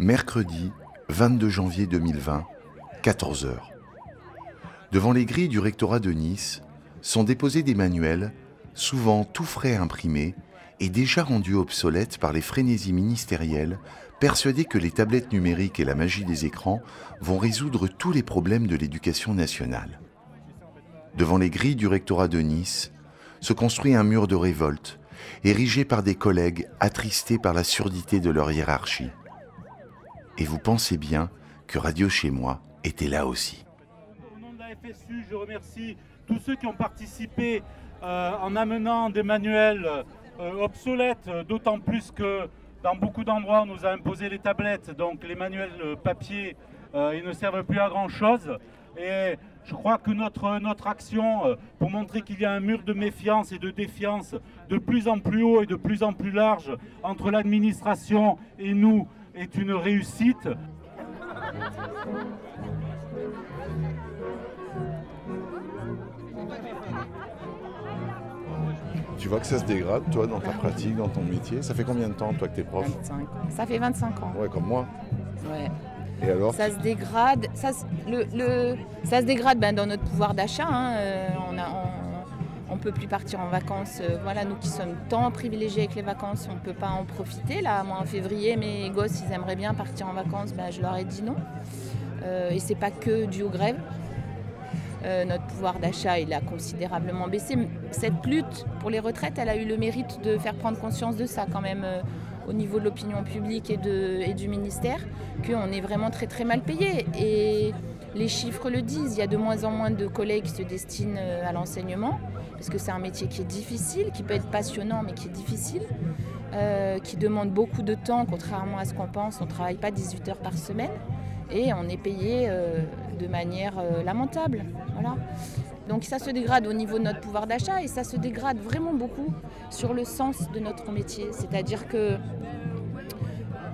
Mercredi 22 janvier 2020, 14h. Devant les grilles du rectorat de Nice sont déposés des manuels, souvent tout frais imprimés et déjà rendus obsolètes par les frénésies ministérielles, persuadés que les tablettes numériques et la magie des écrans vont résoudre tous les problèmes de l'éducation nationale. Devant les grilles du rectorat de Nice se construit un mur de révolte, érigé par des collègues attristés par la surdité de leur hiérarchie. Et vous pensez bien que Radio Chez Moi était là aussi. Au nom de la FSU, je remercie tous ceux qui ont participé euh, en amenant des manuels euh, obsolètes, d'autant plus que dans beaucoup d'endroits, on nous a imposé les tablettes, donc les manuels euh, papier, ils ne servent plus à grand-chose. Et je crois que notre, notre action, pour montrer qu'il y a un mur de méfiance et de défiance de plus en plus haut et de plus en plus large entre l'administration et nous, est une réussite. Tu vois que ça se dégrade, toi, dans ta pratique, dans ton métier. Ça fait combien de temps, toi, que t'es prof 25. Ça fait 25 ans. Ouais, comme moi. Ouais. Et alors Ça se dégrade. Ça, se- le, le- ça se dégrade ben, dans notre pouvoir d'achat. hein. Euh, on a, on, on peut plus partir en vacances. Euh, voilà, nous qui sommes tant privilégiés avec les vacances, on ne peut pas en profiter. Là, moi en février, mes gosses, ils aimeraient bien partir en vacances. Ben, je leur ai dit non. Euh, et c'est pas que dû aux grèves. Euh, notre pouvoir d'achat, il a considérablement baissé. Cette lutte pour les retraites, elle a eu le mérite de faire prendre conscience de ça quand même euh, au niveau de l'opinion publique et, du ministère, qu'on est vraiment très très mal payé. Les chiffres le disent, il y a de moins en moins de collègues qui se destinent euh, à l'enseignement, parce que c'est un métier qui est difficile, qui peut être passionnant, mais qui est difficile, euh, qui demande beaucoup de temps, contrairement à ce qu'on pense, on ne travaille pas 18 heures par semaine, et on est payé euh, de manière lamentable. Voilà. Donc ça se dégrade au niveau de notre pouvoir d'achat et ça se dégrade vraiment beaucoup sur le sens de notre métier. C'est-à-dire que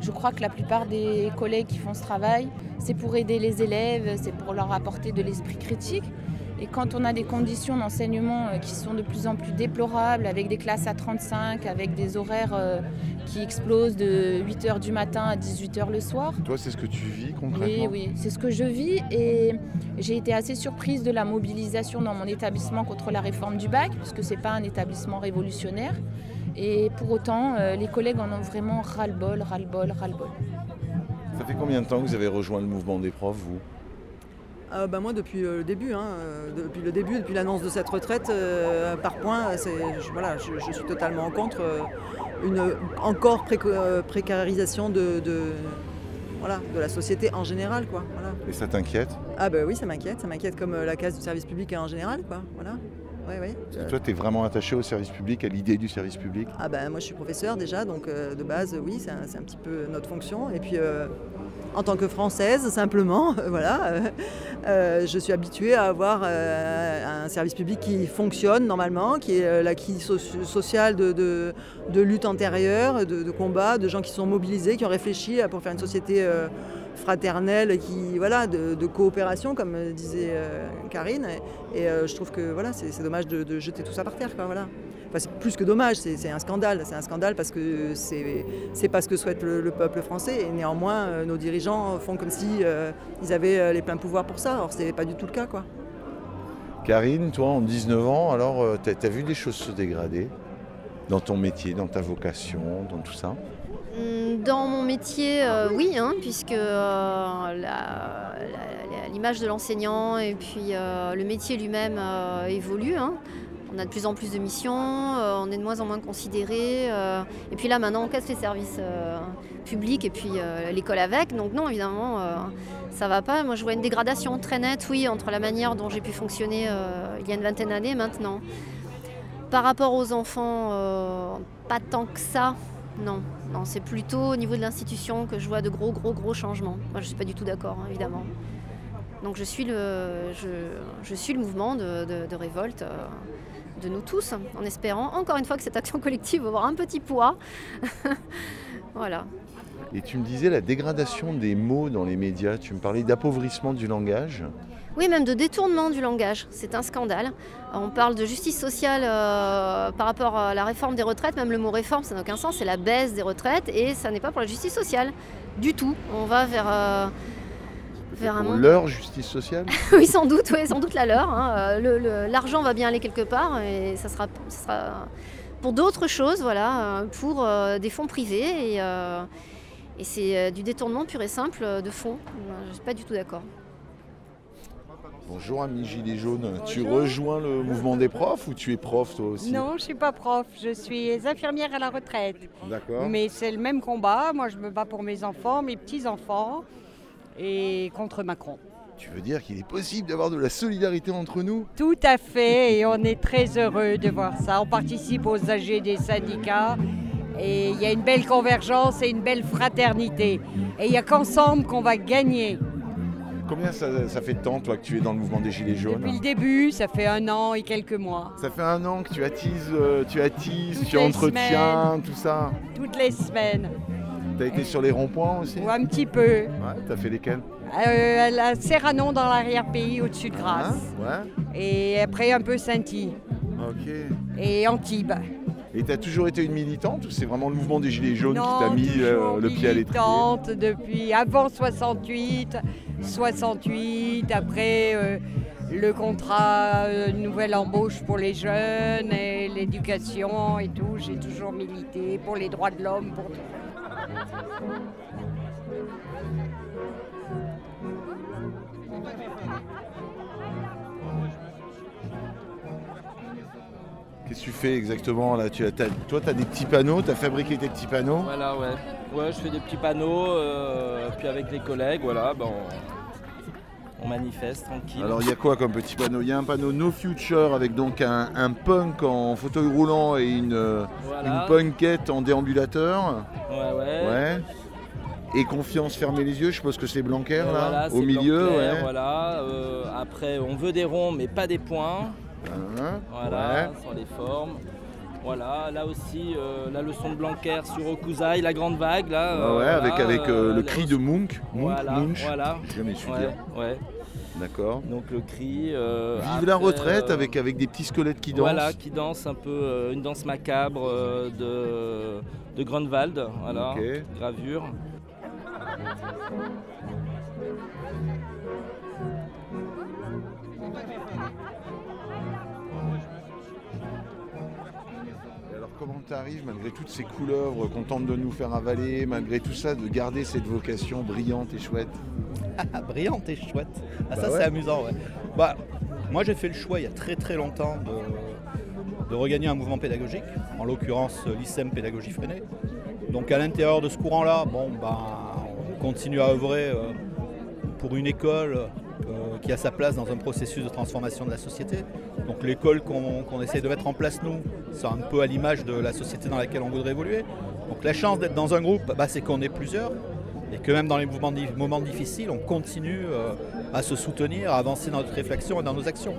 je crois que la plupart des collègues qui font ce travail, c'est pour aider les élèves, c'est pour leur apporter de l'esprit critique. Et quand on a des conditions d'enseignement euh, qui sont de plus en plus déplorables, avec des classes à 35, avec des horaires euh, qui explosent de 8h du matin à 18h le soir, Toi, c'est ce que tu vis oui, concrètement? Oui, c'est ce que je vis et j'ai été assez surprise de la mobilisation dans mon établissement contre la réforme du bac, puisque ce n'est pas un établissement révolutionnaire. Et pour autant, euh, les collègues en ont vraiment ras-le-bol, ras-le-bol, ras-le-bol. Ça fait combien de temps que vous avez rejoint le mouvement des profs, vous? Ah bah moi depuis euh, le début, hein, euh, depuis le début, depuis l'annonce de cette retraite euh, par point, c'est, je, voilà, je, je suis totalement contre euh, une encore euh, précarisation de, de- voilà, de la société en général. Quoi, voilà. Et ça t'inquiète? Ah bah oui, ça m'inquiète, ça m'inquiète comme euh, la case du service public en général. Quoi, voilà. Ouais, ouais. Parce que toi, tu es vraiment attaché au service public, à l'idée du service public Ah ben moi je suis professeur déjà, donc euh, de base oui c'est un, un petit peu notre fonction. Et puis euh, en tant que française simplement, voilà, euh, je suis habituée à avoir un service public qui fonctionne normalement, qui est l'acquis soci- social de, de- de lutte antérieure, de, de combat, de gens qui sont mobilisés, qui ont réfléchi pour faire une société fraternelle, qui voilà, de, de coopération comme disait euh, Karine. Et, euh, je trouve que voilà, c'est dommage de, jeter tout ça par terre. Quoi, voilà. Enfin, c'est plus que dommage, c'est un scandale. C'est un scandale parce que c'est pas ce que souhaite le, le peuple français. Et néanmoins, euh, nos dirigeants font comme si ils avaient les pleins pouvoirs pour ça. Or, c'est pas du tout le cas, quoi. Karine, toi, en 19 ans, alors, t'as as vu des choses se dégrader dans ton métier, dans ta vocation, dans tout ça? Dans mon métier, euh, oui, hein, puisque euh, l'image de l'enseignant et puis euh, le métier lui-même évolue. hein. On a de plus en plus de missions, on est de moins en moins considéré. et puis là, maintenant, on casse les services publics et puis l'école avec. Donc non, évidemment, ça va pas. Moi, je vois une dégradation très nette, oui, entre la manière dont j'ai pu fonctionner il y a une vingtaine d'années maintenant. Par rapport aux enfants, pas tant que ça, non. Non, c'est plutôt au niveau de l'institution que je vois de gros, gros, gros changements. Moi, je ne suis pas du tout d'accord, hein, évidemment. Donc, je suis le, je, je suis le mouvement de, révolte euh, de nous tous, en espérant, encore une fois, que cette action collective va avoir un petit poids. voilà. Et tu me disais la dégradation des mots dans les médias, tu me parlais d'appauvrissement du langage. Oui, même de détournement du langage. C'est un scandale. On parle de justice sociale euh, par rapport à la réforme des retraites. Même le mot réforme, ça n'a aucun sens. C'est la baisse des retraites et ça n'est pas pour la justice sociale du tout. On va vers, euh, vers un monde. leur justice sociale oui, sans doute, oui, sans doute la leur. hein. Euh, le- le- L'argent va bien aller quelque part et ça sera, ça sera pour d'autres choses, voilà, euh, pour euh, des fonds privés et, euh, et c'est euh, du détournement pur et simple euh, de fonds. Euh, Je ne suis pas du tout d'accord. Bonjour ami Gilet jaune, tu rejoins le mouvement des profs ou tu es prof toi aussi Non, je ne suis pas prof, je suis infirmière à la retraite. D'accord. Mais c'est le même combat. Moi, je me bats pour mes enfants, mes petits-enfants et contre Macron. Tu veux dire qu'il est possible d'avoir de la solidarité entre nous? Tout à fait, et on est très heureux de voir ça. On participe aux AG des syndicats et il y a une belle convergence et une belle fraternité. Et il n'y a qu'ensemble qu'on va gagner. Combien ça, ça fait de temps toi que tu es dans le mouvement des Gilets jaunes Depuis le début, ça fait un an et quelques mois. Ça fait un an que tu attises, euh, tu attises, Toutes tu les entretiens, tout ça. Toutes les semaines, T'as été sur les ronds-points aussi ou un petit peu. Ouais, t'as fait lesquels Euh, à Serrano dans l'arrière-pays au-dessus de Grasse. Hein Ouais. Et après un peu Saint-Y Ok. et Antibes. Et t'as toujours été une militante ou c'est vraiment le mouvement des Gilets jaunes Non, qui t'a mis euh, le pied à l'étrier militante depuis avant 68, 68, après euh, le contrat, euh, nouvelle embauche pour les jeunes et l'éducation et tout. J'ai toujours milité pour les droits de l'homme, pour tout. Qu'est-ce que tu fais exactement là? Tu as, t'as- Toi, tu as des petits panneaux, tu as fabriqué tes petits panneaux? Voilà, ouais. Ouais, je fais des petits panneaux, euh, puis avec les collègues, voilà, ben, on, on manifeste tranquille. Alors, il y a quoi comme petit panneau? Il y a un panneau No Future avec donc un, un punk en fauteuil roulant et une, euh, voilà. une punkette en déambulateur. Ouais, ouais. Ouais. Et confiance, fermez les yeux, je suppose que c'est Blanquer là, voilà, au milieu. Blanquer, ouais. Voilà. euh, après, on veut des ronds, mais pas des points. Hein, Voilà, ouais. sur les formes. Voilà, là aussi, euh, la leçon de Blanquer sur Okuzaï, la grande vague, là. Ah euh, ouais, avec, voilà, avec euh, euh, le cri de Munch. Munch, Voilà, Munch. voilà. Jamais su Ouais, dire. ouais. D'accord. Donc le cri. euh, Vive la retraite euh, avec, avec des petits squelettes qui dansent. Voilà, qui danse un peu euh, une danse macabre euh, de, de Grunewald, voilà, gravure. Comment t'arrives, malgré toutes ces couleuvres qu'on tente de nous faire avaler, malgré tout ça, de garder cette vocation brillante et chouette brillante et chouette. Ah, Bah ça, ouais. c'est amusant, ouais. Bah, moi, j'ai fait le choix il y a très très longtemps de, de regagner un mouvement pédagogique, en l'occurrence euh, l'ICEM Pédagogie Freinée. Donc, à l'intérieur de ce courant-là, bon, bah, on continue à œuvrer euh, pour une école qui a sa place dans un processus de transformation de la société. Donc, l'école qu'on essaie de mettre en place, nous, c'est un peu à l'image de la société dans laquelle on voudrait évoluer. Donc, la chance d'être dans un groupe, bah, c'est qu'on est plusieurs et que même dans les moments difficiles, on continue euh, à se soutenir, à avancer dans notre réflexion et dans nos actions.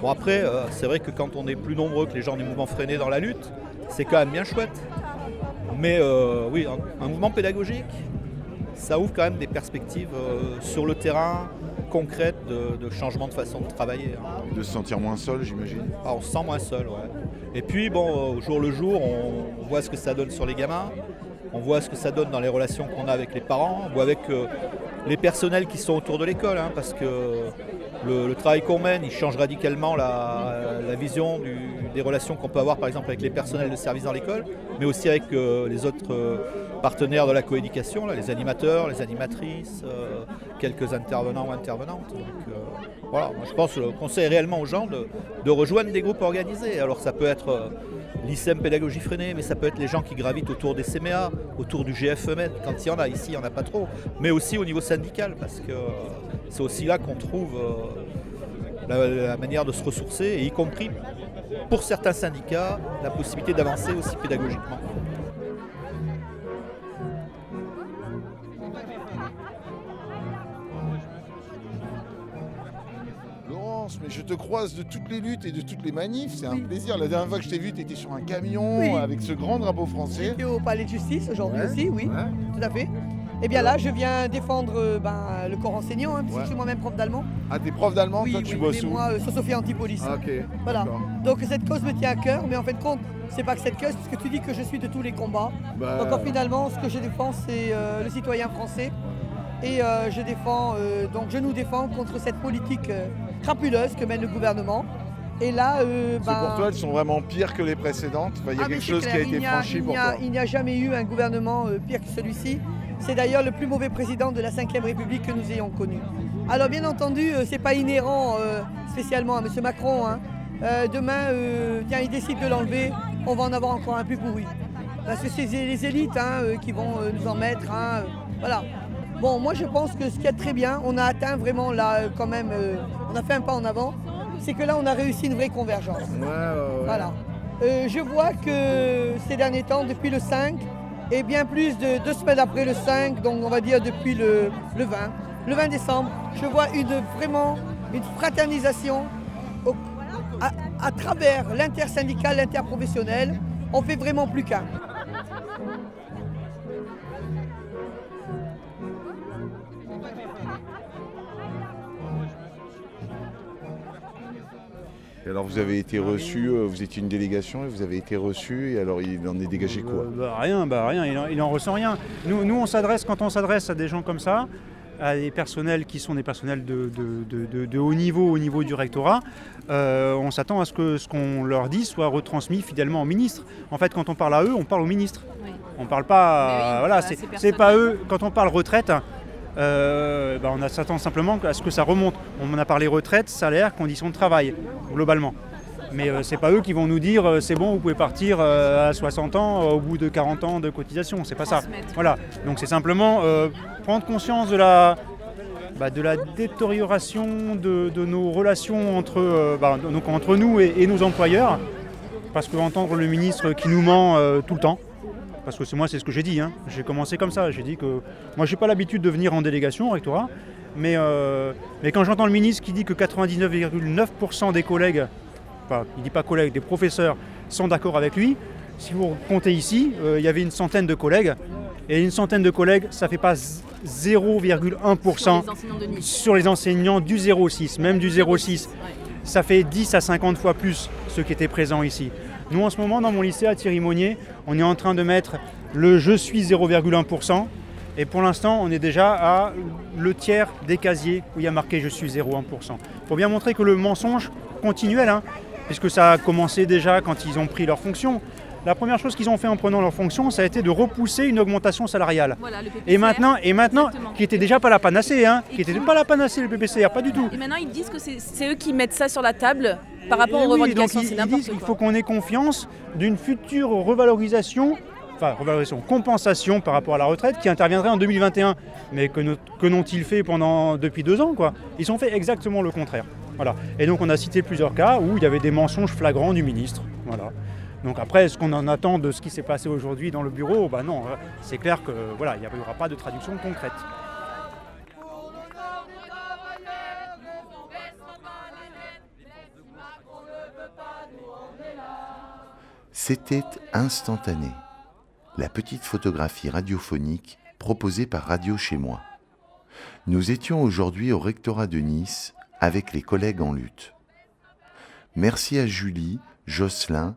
Bon après, euh, c'est vrai que quand on est plus nombreux que les gens du mouvement freinés dans la lutte, c'est quand même bien chouette. Mais euh, oui, un, mouvement pédagogique, ça ouvre quand même des perspectives euh, sur le terrain concrètes de, de changement de façon de travailler. hein. De se sentir moins seul, j'imagine. Ah, on se sent moins seul, ouais. Et puis, bon, euh, au jour le jour, on voit ce que ça donne sur les gamins, on voit ce que ça donne dans les relations qu'on a avec les parents, ou avec euh, les personnels qui sont autour de l'école, hein, parce que le, le travail qu'on mène, il change radicalement la, la vision du- des relations qu'on peut avoir, par exemple, avec les personnels de service dans l'école, mais aussi avec euh, les autres euh, partenaires de la coéducation, les animateurs, les animatrices, euh, quelques intervenants ou intervenantes. Donc, euh, voilà, moi, je pense qu'on conseille réellement aux gens de, rejoindre des groupes organisés. Alors ça peut être euh, l'ICEM Pédagogie Freinée, mais ça peut être les gens qui gravitent autour des CMA, autour du GFEMED, quand il y en a, ici il n'y en a pas trop, mais aussi au niveau syndical, parce que euh, c'est aussi là qu'on trouve euh, la, manière de se ressourcer, y compris pour certains syndicats, la possibilité d'avancer aussi pédagogiquement. Mais je te croise de toutes les luttes et de toutes les manifs. C'est un plaisir. La dernière fois que je t'ai vu, tu étais sur un camion avec ce grand drapeau français. J'étais au palais de justice aujourd'hui Ouais, aussi, oui, ouais. tout à fait. Et bien là, je viens défendre euh, ben, le corps enseignant, hein, puisque Ouais. je suis moi-même prof d'allemand. Ah, t'es prof d'allemand, Oui, toi tu bosses où moi, euh, sur Antipolis. Ah, ok. Voilà. Donc cette cause me tient à cœur, mais en fait compte, c'est pas que cette cause, puisque tu dis que je suis de tous les combats. Bah, Donc en, finalement, ce que je défends, c'est euh, le citoyen français. Et euh, je défends, donc je nous défends contre cette politique crapuleuse que mène le gouvernement. Et là, euh, C'est ben, pour toi, elles sont vraiment pires que les précédentes. Enfin, il y a ah, quelque chose clair, qui a été franchi il pour toi. Il n'y a jamais eu un gouvernement euh, pire que celui-ci. C'est d'ailleurs le plus mauvais président de la Ve République que nous ayons connu. Alors bien entendu, euh, c'est pas inhérent euh, spécialement à M. Macron. hein. Euh, demain, tiens, il décide de l'enlever, on va en avoir encore un plus pourri. Parce que c'est les élites hein, qui vont nous en mettre. hein, voilà. Bon, moi je pense que ce qui est très bien, on a atteint vraiment là euh, quand même, euh, on a fait un pas en avant, c'est que là on a réussi une vraie convergence. Ouais, ouais, ouais. Voilà. Euh, je vois que ces derniers temps, depuis le 5, et bien plus de deux semaines après le 5, donc on va dire depuis le, le 20, le 20 décembre, je vois une, vraiment une fraternisation au- à, à travers l'intersyndical, l'interprofessionnel. On fait vraiment plus qu'un. Alors vous avez été reçu, euh, vous étiez une délégation et vous avez été reçu et alors il en est dégagé quoi? Euh, bah, Rien, bah, rien, il en, il en ressent rien. Nous, nous on s'adresse, quand on s'adresse à des gens comme ça, à des personnels qui sont des personnels de, de- de- de- de haut niveau au niveau du rectorat, euh, on s'attend à ce que ce qu'on leur dit soit retransmis fidèlement au ministre. En fait, quand on parle à eux, on parle au ministre. On parle pas. Oui, voilà, c'est ces c'est pas eux. Quand on parle retraite, euh, bah, on s'attend simplement à ce que ça remonte. On a parlé retraite, salaire, conditions de travail, globalement. Mais euh, c'est pas eux qui vont nous dire euh, c'est bon, vous pouvez partir euh, à 60 ans au bout de 40 ans de cotisation. C'est pas ça. Voilà. Donc c'est simplement prendre conscience de la, bah, de la détérioration de, de nos relations entre, bah, donc entre nous et, et nos employeurs. Parce qu'entendre le ministre qui nous ment tout le temps, parce que c'est moi c'est ce que j'ai dit, hein. j'ai commencé comme ça, j'ai dit que moi j'ai pas l'habitude de venir en délégation au rectorat, mais, euh, quand j'entends le ministre qui dit que 99,9% des collègues, enfin il dit pas collègues, des professeurs sont d'accord avec lui, si vous comptez ici, euh, il y avait une centaine de collègues, et une centaine de collègues, ça fait pas z- 0,1% Sur les enseignants de Nice. sur les enseignants du 0,6, même du 0,6. Ça fait 10 à 50 fois plus ceux qui étaient présents ici. Nous, en ce moment, dans mon lycée à Thierry-Monnier, on est en train de mettre le je suis 0,1%. Et pour l'instant, on est déjà à le tiers des casiers où il y a marqué je suis 0,1%. Pour bien montrer que le mensonge continuel, puisque ça a commencé déjà quand ils ont pris leur fonction. La première chose qu'ils ont fait en prenant leur fonction, ça a été de repousser une augmentation salariale. Voilà, le PPCR. Et maintenant, et maintenant Exactement. qui était déjà pas la panacée, hein, qui était qui- pas la panacée le PPCR, pas du tout. Et maintenant, ils disent que c'est eux qui mettent ça sur la table par rapport Et aux oui, revendications. donc ils, disent qu'il faut qu'on ait confiance d'une future revalorisation, enfin revalorisation, compensation par rapport à la retraite qui interviendrait en 2021. Mais que, que n'ont-ils fait pendant depuis deux ans quoi Ils ont fait exactement le contraire. Voilà. Et donc on a cité plusieurs cas où il y avait des mensonges flagrants du ministre. Voilà. Donc après, ce qu'on en attend de ce qui s'est passé aujourd'hui dans le bureau, bah non, euh, c'est clair que voilà, il n'y aura pas de traduction concrète. C'était instantané. La petite photographie radiophonique proposée par Radio Chez Moi. Nous étions aujourd'hui au rectorat de Nice avec les collègues en lutte. Merci à Julie, Jocelyn,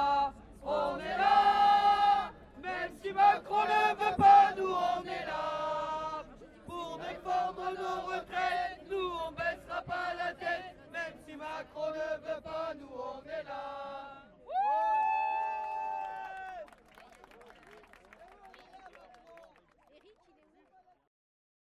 Ne veut pas, nous on est là.